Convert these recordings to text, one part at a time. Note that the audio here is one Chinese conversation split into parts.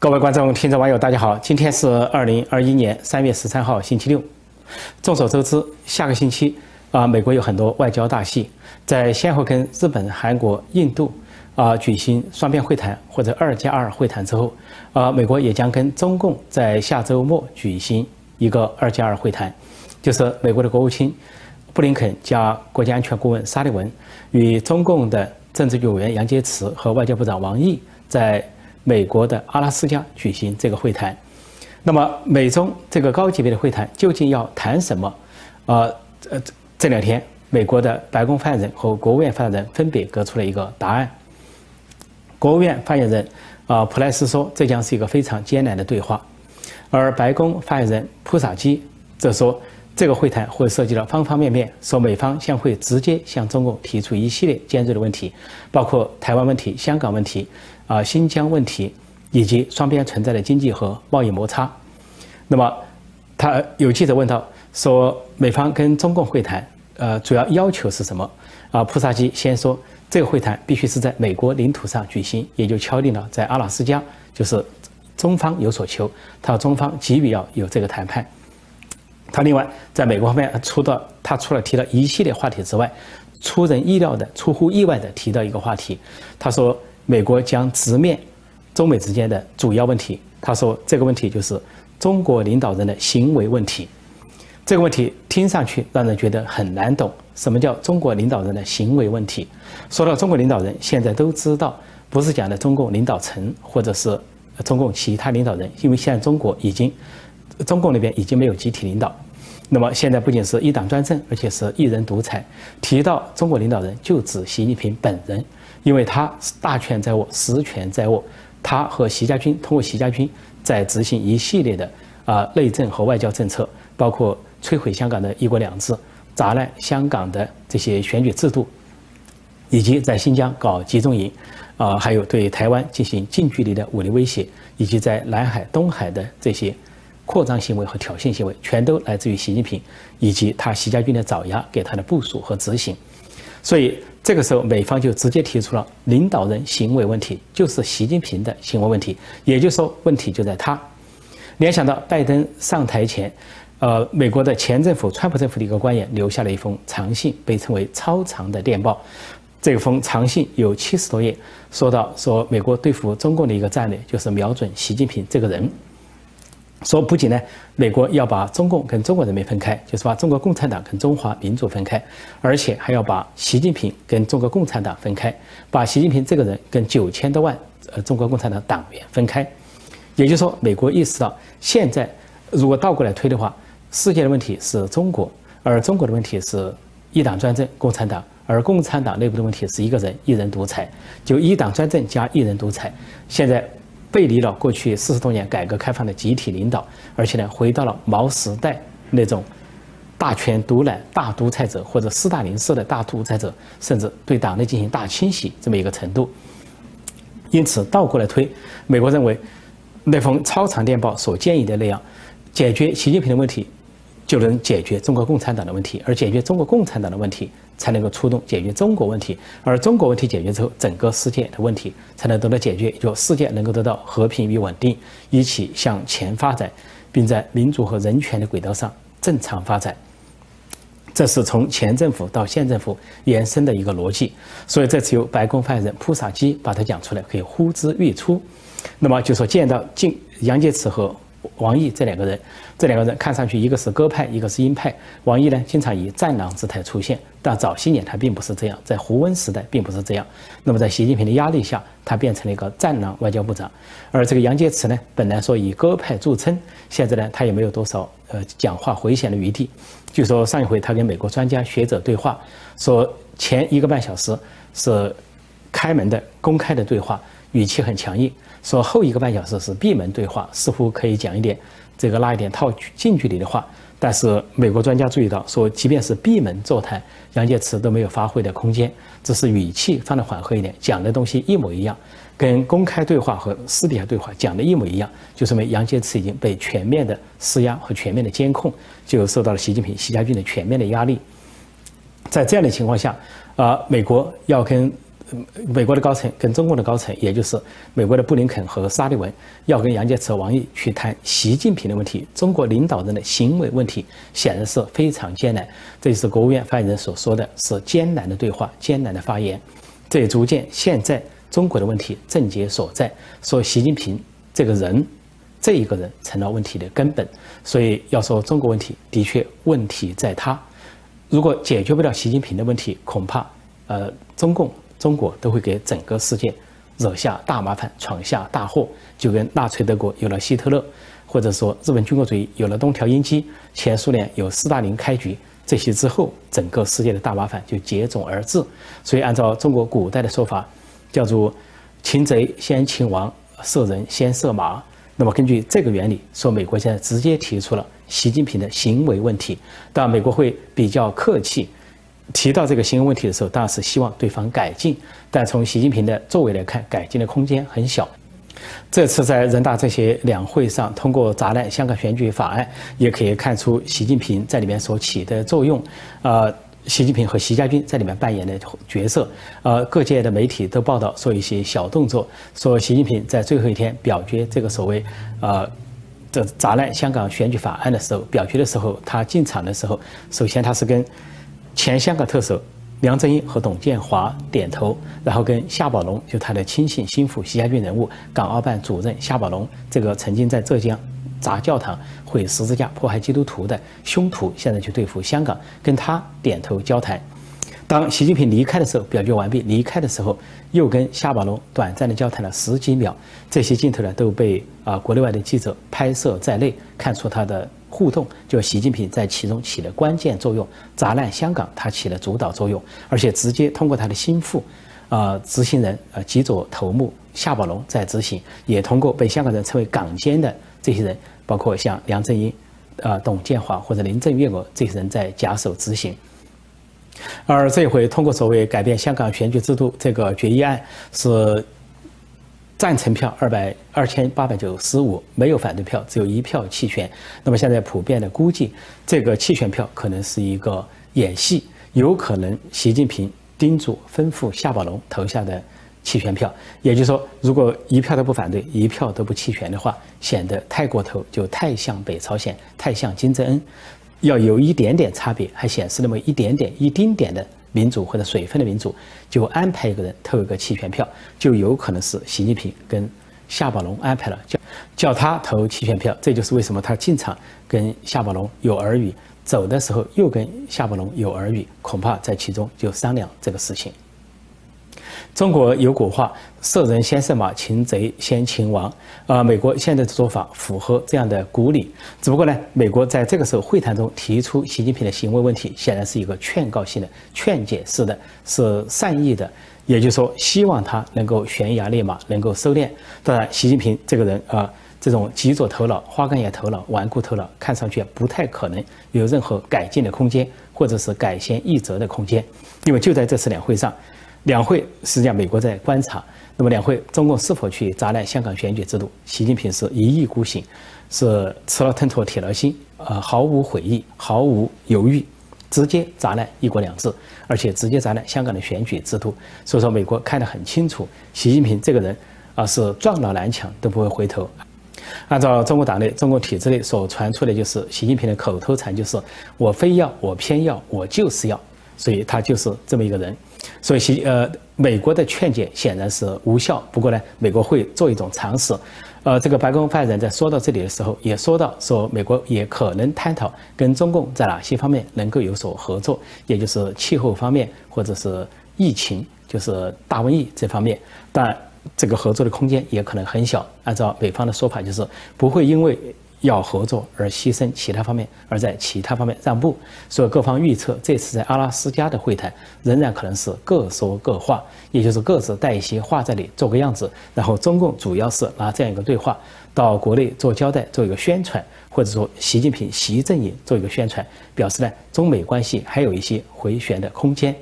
各位观众、听众、网友，大家好！今天是二零二一年三月十三号，星期六。众所周知，下个星期啊，美国有很多外交大戏，在先后跟日本、韩国、印度啊举行双边会谈或者二加二会谈之后，啊，美国也将跟中共在下周末举行一个二加二会谈，就是美国的国务卿布林肯加国家安全顾问沙利文与中共的政治局委员杨洁篪和外交部长王毅在。美国的阿拉斯加举行这个会谈，那么美中这个高级别的会谈究竟要谈什么？呃呃，这两天美国的白宫发言人和国务院发言人分别给出了一个答案。国务院发言人啊普莱斯说，这将是一个非常艰难的对话，而白宫发言人普萨基则说，这个会谈会涉及到方方面面，说美方将会直接向中共提出一系列尖锐的问题，包括台湾问题、香港问题。啊，新疆问题以及双边存在的经济和贸易摩擦。那么，他有记者问到说，美方跟中共会谈，呃，主要要求是什么？啊，普萨基先说，这个会谈必须是在美国领土上举行，也就敲定了在阿拉斯加，就是中方有所求，他中方急于要有这个谈判。他另外在美国方面出的，他除了提了一系列话题之外，出人意料的、出乎意外的提到一个话题，他说。美国将直面中美之间的主要问题。他说：“这个问题就是中国领导人的行为问题。这个问题听上去让人觉得很难懂。什么叫中国领导人的行为问题？说到中国领导人，现在都知道不是讲的中共领导层或者是中共其他领导人，因为现在中国已经中共那边已经没有集体领导。那么现在不仅是一党专政，而且是一人独裁。提到中国领导人，就指习近平本人。”因为他是大权在握，实权在握，他和习家军通过习家军在执行一系列的啊内政和外交政策，包括摧毁香港的一国两制，砸烂香港的这些选举制度，以及在新疆搞集中营，啊，还有对台湾进行近距离的武力威胁，以及在南海、东海的这些扩张行为和挑衅行为，全都来自于习近平以及他习家军的爪牙给他的部署和执行，所以。这个时候，美方就直接提出了领导人行为问题，就是习近平的行为问题。也就是说，问题就在他。联想到拜登上台前，呃，美国的前政府川普政府的一个官员留下了一封长信，被称为“超长的电报”。这封长信有七十多页，说到说美国对付中共的一个战略就是瞄准习近平这个人。说不仅呢，美国要把中共跟中国人民分开，就是把中国共产党跟中华民族分开，而且还要把习近平跟中国共产党分开，把习近平这个人跟九千多万呃中国共产党党员分开。也就是说，美国意识到现在如果倒过来推的话，世界的问题是中国，而中国的问题是一党专政共产党，而共产党内部的问题是一个人一人独裁，就一党专政加一人独裁。现在。背离了过去四十多年改革开放的集体领导，而且呢，回到了毛时代那种大权独揽、大独裁者或者斯大林式的大独裁者，甚至对党内进行大清洗这么一个程度。因此，倒过来推，美国认为那封超长电报所建议的那样，解决习近平的问题。就能解决中国共产党的问题，而解决中国共产党的问题，才能够出动解决中国问题，而中国问题解决之后，整个世界的问题才能得到解决，就世界能够得到和平与稳定，一起向前发展，并在民主和人权的轨道上正常发展。这是从前政府到现政府延伸的一个逻辑，所以这次由白宫发言人普萨基把它讲出来，可以呼之欲出。那么就说见到晋杨洁篪和。王毅这两个人，这两个人看上去一个是鸽派，一个是鹰派。王毅呢，经常以战狼姿态出现，但早些年他并不是这样，在胡温时代并不是这样。那么在习近平的压力下，他变成了一个战狼外交部长。而这个杨洁篪呢，本来说以鸽派著称，现在呢，他也没有多少呃讲话回旋的余地。据说上一回他跟美国专家学者对话，说前一个半小时是开门的公开的对话。语气很强硬，说后一个半小时是闭门对话，似乎可以讲一点这个拉一点套近距离的话。但是美国专家注意到，说即便是闭门座谈，杨洁篪都没有发挥的空间，只是语气放得缓和一点，讲的东西一模一样，跟公开对话和私底下对话讲的一模一样，就说明杨洁篪已经被全面的施压和全面的监控，就受到了习近平、习家军的全面的压力。在这样的情况下，啊，美国要跟美国的高层跟中共的高层，也就是美国的布林肯和沙利文，要跟杨洁篪、王毅去谈习近平的问题，中国领导人的行为问题，显然是非常艰难。这就是国务院发言人所说的是艰难的对话、艰难的发言。这也足见现在中国的问题症结所在，说习近平这个人，这一个人成了问题的根本。所以要说中国问题，的确问题在他。如果解决不了习近平的问题，恐怕。呃，中共、中国都会给整个世界惹下大麻烦，闯下大祸，就跟纳粹德国有了希特勒，或者说日本军国主义有了东条英机，前苏联有斯大林开局，这些之后，整个世界的大麻烦就接踵而至。所以，按照中国古代的说法，叫做“擒贼先擒王，射人先射马”。那么，根据这个原理，说美国现在直接提出了习近平的行为问题，但美国会比较客气。提到这个新闻问题的时候，当然是希望对方改进，但从习近平的作为来看，改进的空间很小。这次在人大这些两会上通过砸烂香港选举法案，也可以看出习近平在里面所起的作用。呃，习近平和习家军在里面扮演的角色。呃，各界的媒体都报道说一些小动作，说习近平在最后一天表决这个所谓呃这砸烂香港选举法案的时候，表决的时候，他进场的时候，首先他是跟。前香港特首梁振英和董建华点头，然后跟夏宝龙，就他的亲信心腹、习家军人物、港澳办主任夏宝龙，这个曾经在浙江砸教堂、毁十字架、迫害基督徒的凶徒，现在去对付香港，跟他点头交谈。当习近平离开的时候，表决完毕，离开的时候又跟夏宝龙短暂的交谈了十几秒。这些镜头呢，都被啊国内外的记者拍摄在内，看出他的。互动，就习近平在其中起了关键作用，砸烂香港，他起了主导作用，而且直接通过他的心腹，啊，执行人，呃，极左头目夏宝龙在执行，也通过被香港人称为港奸的这些人，包括像梁振英，啊，董建华或者林郑月娥这些人在假手执行。而这一回通过所谓改变香港选举制度这个决议案是。赞成票二百二千八百九十五，没有反对票，只有一票弃权。那么现在普遍的估计，这个弃权票可能是一个演戏，有可能习近平叮嘱吩咐夏宝龙投下的弃权票。也就是说，如果一票都不反对，一票都不弃权的话，显得太过头，就太像北朝鲜，太像金正恩。要有一点点差别，还显示那么一点点、一丁点的。民主或者水分的民主，就安排一个人投一个弃权票，就有可能是习近平跟夏宝龙安排了，叫叫他投弃权票。这就是为什么他进场跟夏宝龙有耳语，走的时候又跟夏宝龙有耳语，恐怕在其中就商量这个事情。中国有古话“射人先射马，擒贼先擒王”。啊，美国现在的做法符合这样的古礼。只不过呢，美国在这个时候会谈中提出习近平的行为问题，显然是一个劝告性的、劝解式的，是善意的。也就是说，希望他能够悬崖勒马，能够收敛。当然，习近平这个人啊，这种极左头脑、花岗岩头脑、顽固头脑，看上去不太可能有任何改进的空间，或者是改弦易辙的空间。因为就在这次两会上。两会实际上，美国在观察。那么，两会中共是否去砸烂香港选举制度？习近平是一意孤行，是吃了吞吐铁了心，呃，毫无悔意，毫无犹豫，直接砸烂一国两制，而且直接砸烂香港的选举制度。所以说，美国看得很清楚，习近平这个人啊，是撞了南墙都不会回头。按照中国党内、中国体制内所传出的，就是习近平的口头禅，就是“我非要，我偏要，我就是要”，所以他就是这么一个人。所以，习呃，美国的劝解显然是无效。不过呢，美国会做一种尝试。呃，这个白宫发言人在说到这里的时候，也说到说，美国也可能探讨跟中共在哪些方面能够有所合作，也就是气候方面或者是疫情，就是大瘟疫这方面。但这个合作的空间也可能很小。按照美方的说法，就是不会因为。要合作而牺牲其他方面，而在其他方面让步，所以各方预测这次在阿拉斯加的会谈仍然可能是各说各话，也就是各自带一些话在里做个样子，然后中共主要是拿这样一个对话到国内做交代，做一个宣传，或者说习近平习阵营做一个宣传，表示呢中美关系还有一些回旋的空间。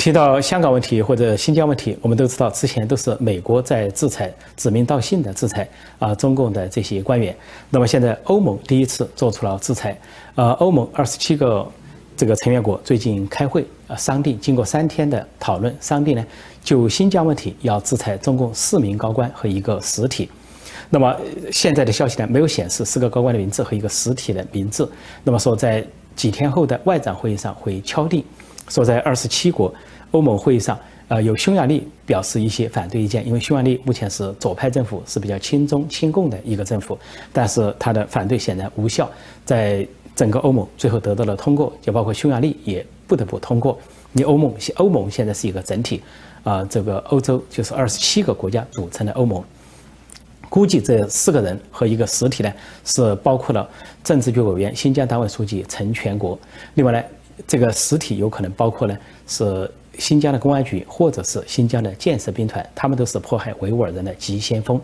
提到香港问题或者新疆问题，我们都知道之前都是美国在制裁，指名道姓的制裁啊，中共的这些官员。那么现在欧盟第一次做出了制裁，呃，欧盟二十七个这个成员国最近开会啊商定，经过三天的讨论，商定呢就新疆问题要制裁中共四名高官和一个实体。那么现在的消息呢，没有显示四个高官的名字和一个实体的名字。那么说在几天后的外长会议上会敲定，说在二十七国欧盟会议上。呃，有匈牙利表示一些反对意见，因为匈牙利目前是左派政府，是比较亲中亲共的一个政府，但是他的反对显然无效，在整个欧盟最后得到了通过，就包括匈牙利也不得不通过。你欧盟，欧盟现在是一个整体，啊，这个欧洲就是二十七个国家组成的欧盟，估计这四个人和一个实体呢，是包括了政治局委员、新疆党委书记陈全国，另外呢，这个实体有可能包括呢是。新疆的公安局，或者是新疆的建设兵团，他们都是迫害维吾尔人的急先锋。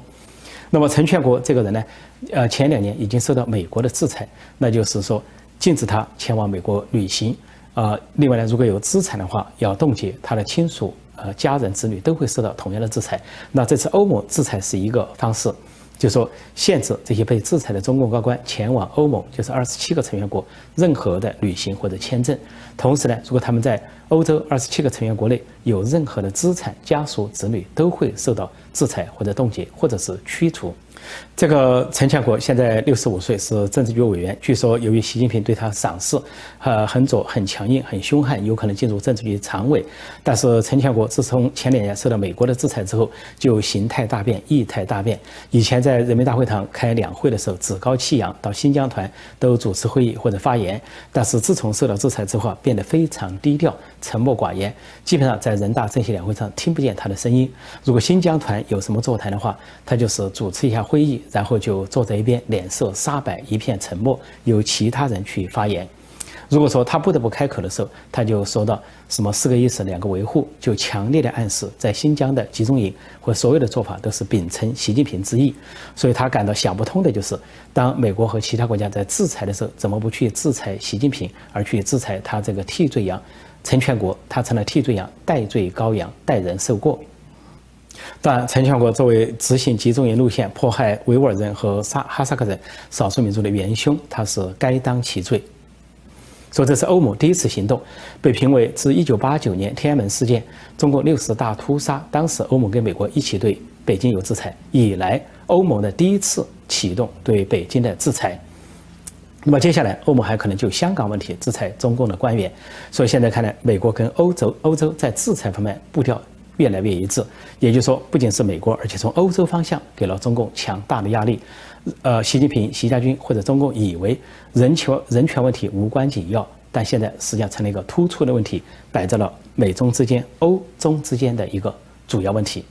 那么陈全国这个人呢，呃，前两年已经受到美国的制裁，那就是说禁止他前往美国旅行。啊，另外呢，如果有资产的话，要冻结他的亲属、呃家人、子女都会受到同样的制裁。那这次欧盟制裁是一个方式。就说限制这些被制裁的中共高官前往欧盟，就是二十七个成员国任何的旅行或者签证。同时呢，如果他们在欧洲二十七个成员国内有任何的资产，家属、子女都会受到制裁或者冻结，或者是驱逐。这个陈全国现在六十五岁，是政治局委员。据说由于习近平对他赏识，呃，很左、很强硬、很凶悍，有可能进入政治局常委。但是陈全国自从前两年受到美国的制裁之后，就形态大变、意态大变。以前在人民大会堂开两会的时候，趾高气扬，到新疆团都主持会议或者发言。但是自从受到制裁之后，变得非常低调、沉默寡言，基本上在人大政协两会上听不见他的声音。如果新疆团有什么座谈的话，他就是主持一下会。会议，然后就坐在一边，脸色煞白，一片沉默，由其他人去发言。如果说他不得不开口的时候，他就说到什么四个意思、两个维护，就强烈的暗示，在新疆的集中营和所有的做法都是秉承习近平之意。所以他感到想不通的就是，当美国和其他国家在制裁的时候，怎么不去制裁习近平，而去制裁他这个替罪羊陈全国？他成了替罪羊，代罪羔羊，代人受过。当然，陈全国作为执行集中营路线、迫害维吾尔人和萨哈萨克人少数民族的元凶，他是该当其罪。说这是欧盟第一次行动，被评为自1989年天安门事件、中共六十大屠杀，当时欧盟跟美国一起对北京有制裁以来，欧盟的第一次启动对北京的制裁。那么接下来，欧盟还可能就香港问题制裁中共的官员。所以现在看来，美国跟欧洲欧洲在制裁方面步调。越来越一致，也就是说，不仅是美国，而且从欧洲方向给了中共强大的压力。呃，习近平、习家军或者中共以为人权人权问题无关紧要，但现在实际上成了一个突出的问题，摆在了美中之间、欧中之间的一个主要问题。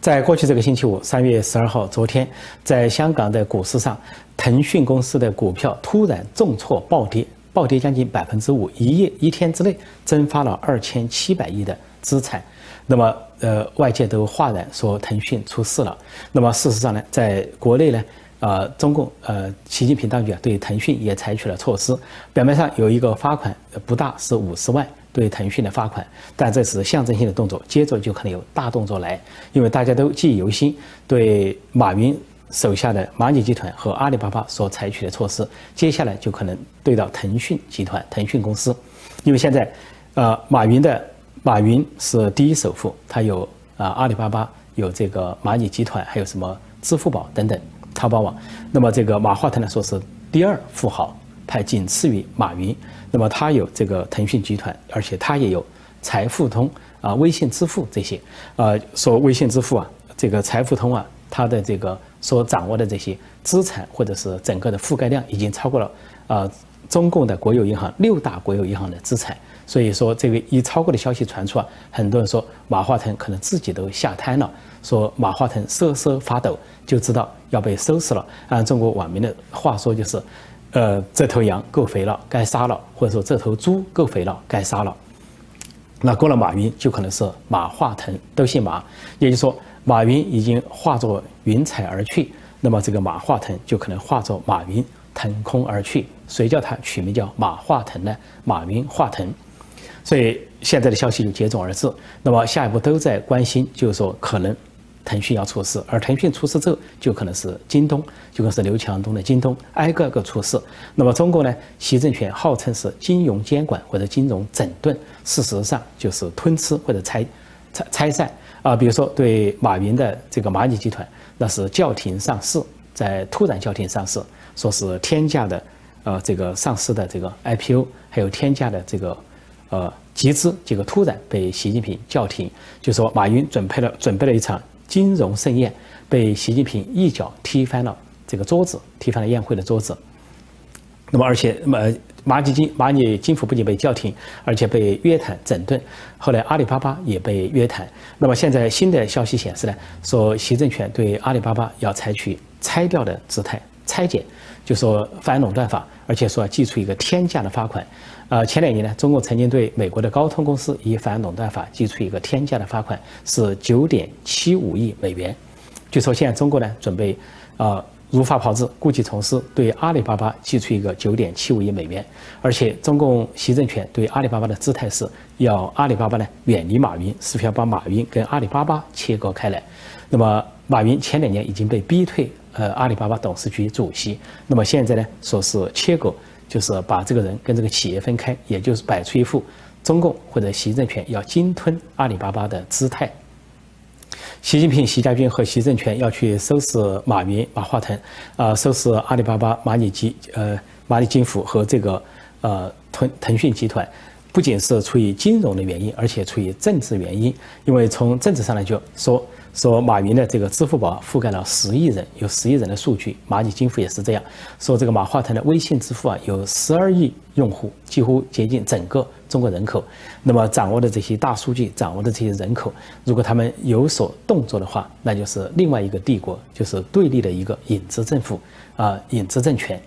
在过去这个星期五，三月十二号，昨天，在香港的股市上，腾讯公司的股票突然重挫暴跌，暴跌将近百分之五，一夜一天之内蒸发了二千七百亿的。资产，那么呃，外界都哗然说腾讯出事了。那么事实上呢，在国内呢，呃，中共呃，习近平当局啊，对腾讯也采取了措施。表面上有一个罚款不大，是五十万对腾讯的罚款，但这是象征性的动作，接着就可能有大动作来。因为大家都记忆犹新，对马云手下的蚂蚁集团和阿里巴巴所采取的措施，接下来就可能对到腾讯集团、腾讯公司，因为现在，呃，马云的。马云是第一首富，他有啊阿里巴巴，有这个蚂蚁集团，还有什么支付宝等等，淘宝网。那么这个马化腾呢，说是第二富豪，他仅次于马云。那么他有这个腾讯集团，而且他也有财付通啊、微信支付这些。啊，说微信支付啊，这个财付通啊，它的这个所掌握的这些资产或者是整个的覆盖量，已经超过了啊中共的国有银行六大国有银行的资产。所以说，这个一超过的消息传出啊，很多人说马化腾可能自己都吓瘫了，说马化腾瑟瑟发抖，就知道要被收拾了。按中国网民的话说，就是，呃，这头羊够肥了，该杀了；或者说这头猪够肥了，该杀了。那过了马云，就可能是马化腾，都姓马，也就是说，马云已经化作云彩而去，那么这个马化腾就可能化作马云腾空而去。谁叫他取名叫马化腾呢？马云化腾。所以现在的消息就接踵而至。那么下一步都在关心，就是说可能腾讯要出事，而腾讯出事之后，就可能是京东，就可能是刘强东的京东，挨个个出事。那么中国呢？习政权号称是金融监管或者金融整顿，事实上就是吞吃或者拆拆拆散啊。比如说对马云的这个蚂蚁集团，那是叫停上市，在突然叫停上市，说是天价的呃这个上市的这个 IPO，还有天价的这个呃集资，结果突然被习近平叫停，就说马云准备了准备了一场。金融盛宴被习近平一脚踢翻了这个桌子，踢翻了宴会的桌子。那么，而且，那么蚂蚁金蚂蚁金服不仅被叫停，而且被约谈整顿。后来，阿里巴巴也被约谈。那么，现在新的消息显示呢，说习政权对阿里巴巴要采取拆掉的姿态，拆解，就说反垄断法，而且说要寄出一个天价的罚款。呃，前两年呢，中共曾经对美国的高通公司以反垄断法寄出一个天价的罚款，是九点七五亿美元。据说现在中国呢，准备，呃，如法炮制，故技重施，对阿里巴巴寄出一个九点七五亿美元。而且，中共习政权对阿里巴巴的姿态是要阿里巴巴呢远离马云，是不是要把马云跟阿里巴巴切割开来。那么，马云前两年已经被逼退，呃，阿里巴巴董事局主席。那么现在呢，说是切割。就是把这个人跟这个企业分开，也就是摆出一副中共或者习政权要鲸吞阿里巴巴的姿态。习近平、习家军和习政权要去收拾马云、马化腾，啊，收拾阿里巴巴、蚂蚁集、呃，蚂蚁金服和这个呃腾腾讯集团，不仅是出于金融的原因，而且出于政治原因。因为从政治上来就说。说马云的这个支付宝覆盖了十亿人，有十亿人的数据，蚂蚁金服也是这样。说这个马化腾的微信支付啊，有十二亿用户，几乎接近整个中国人口。那么掌握的这些大数据，掌握的这些人口，如果他们有所动作的话，那就是另外一个帝国，就是对立的一个影子政府啊，影子政权。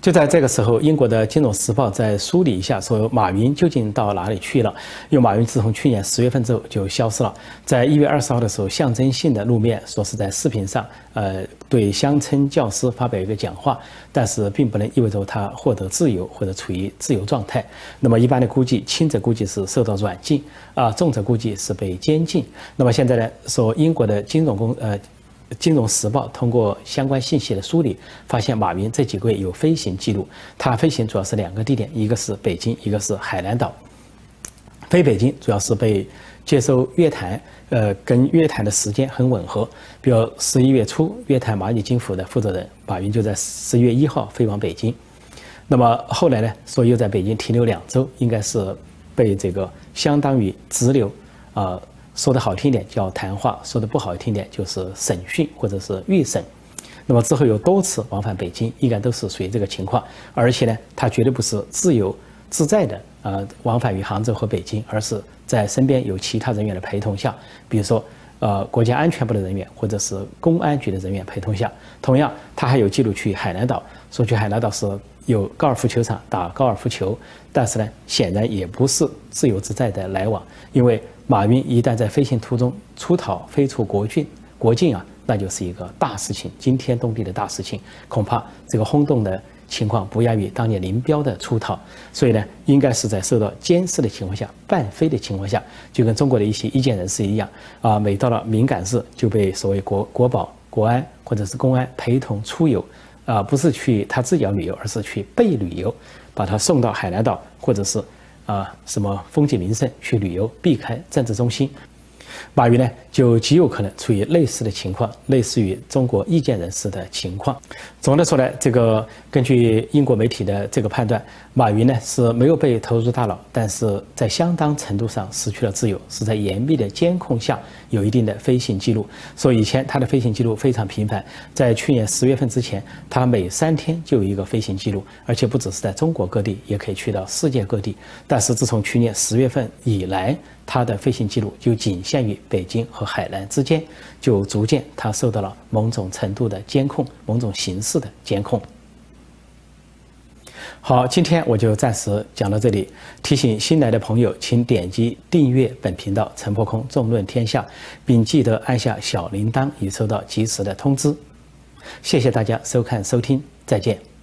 就在这个时候，英国的《金融时报》在梳理一下，说马云究竟到哪里去了？因为马云自从去年十月份之后就消失了，在一月二十号的时候，象征性的露面，说是在视频上，呃，对乡村教师发表一个讲话，但是并不能意味着他获得自由或者处于自由状态。那么一般的估计，轻者估计是受到软禁，啊，重者估计是被监禁。那么现在呢，说英国的金融公，呃。金融时报通过相关信息的梳理，发现马云这几个月有飞行记录。他飞行主要是两个地点，一个是北京，一个是海南岛。飞北京主要是被接收约谈，呃，跟约谈的时间很吻合。比如十一月初约谈蚂蚁金服的负责人马云就在十一月一号飞往北京。那么后来呢，说又在北京停留两周，应该是被这个相当于滞留，啊。说的好听点叫谈话，说的不好听点就是审讯或者是预审。那么之后有多次往返北京，应该都是属于这个情况。而且呢，他绝对不是自由自在的呃往返于杭州和北京，而是在身边有其他人员的陪同下，比如说呃国家安全部的人员或者是公安局的人员陪同下。同样，他还有记录去海南岛，说去海南岛是有高尔夫球场打高尔夫球，但是呢，显然也不是自由自在的来往，因为。马云一旦在飞行途中出逃飞出国境，国境啊，那就是一个大事情，惊天动地的大事情，恐怕这个轰动的情况不亚于当年林彪的出逃。所以呢，应该是在受到监视的情况下，半飞的情况下，就跟中国的一些意见人士一样啊，每到了敏感日就被所谓国国保、国安或者是公安陪同出游，啊，不是去他自己要旅游，而是去被旅游，把他送到海南岛或者是。啊，什么风景名胜去旅游，避开政治中心。马云呢，就极有可能处于类似的情况，类似于中国意见人士的情况。总的说来，这个根据英国媒体的这个判断，马云呢是没有被投入大脑，但是在相当程度上失去了自由，是在严密的监控下有一定的飞行记录。说以前他的飞行记录非常频繁，在去年十月份之前，他每三天就有一个飞行记录，而且不只是在中国各地，也可以去到世界各地。但是自从去年十月份以来，他的飞行记录就仅限于北京和海南之间，就逐渐他受到了某种程度的监控，某种形式的监控。好，今天我就暂时讲到这里。提醒新来的朋友，请点击订阅本频道“陈破空纵论天下”，并记得按下小铃铛以收到及时的通知。谢谢大家收看收听，再见。